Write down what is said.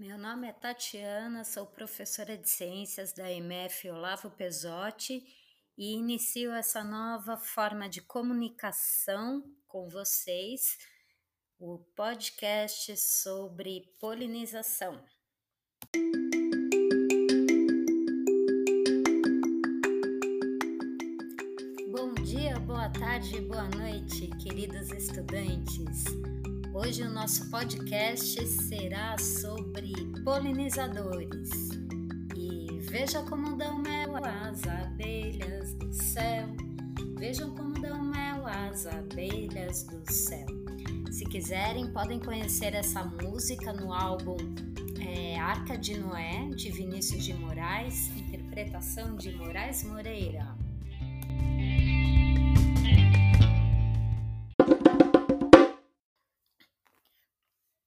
Meu nome é Tatiana, sou professora de ciências da MF Olavo Pesotti e inicio essa nova forma de comunicação com vocês, o podcast sobre polinização. Bom dia, boa tarde, boa noite, queridos estudantes. Hoje o nosso podcast será sobre polinizadores. E veja como dão mel as abelhas do céu. Vejam como dão mel as abelhas do céu. Se quiserem, podem conhecer essa música no álbum é, Arca de Noé, de Vinícius de Moraes, interpretação de Moraes Moreira.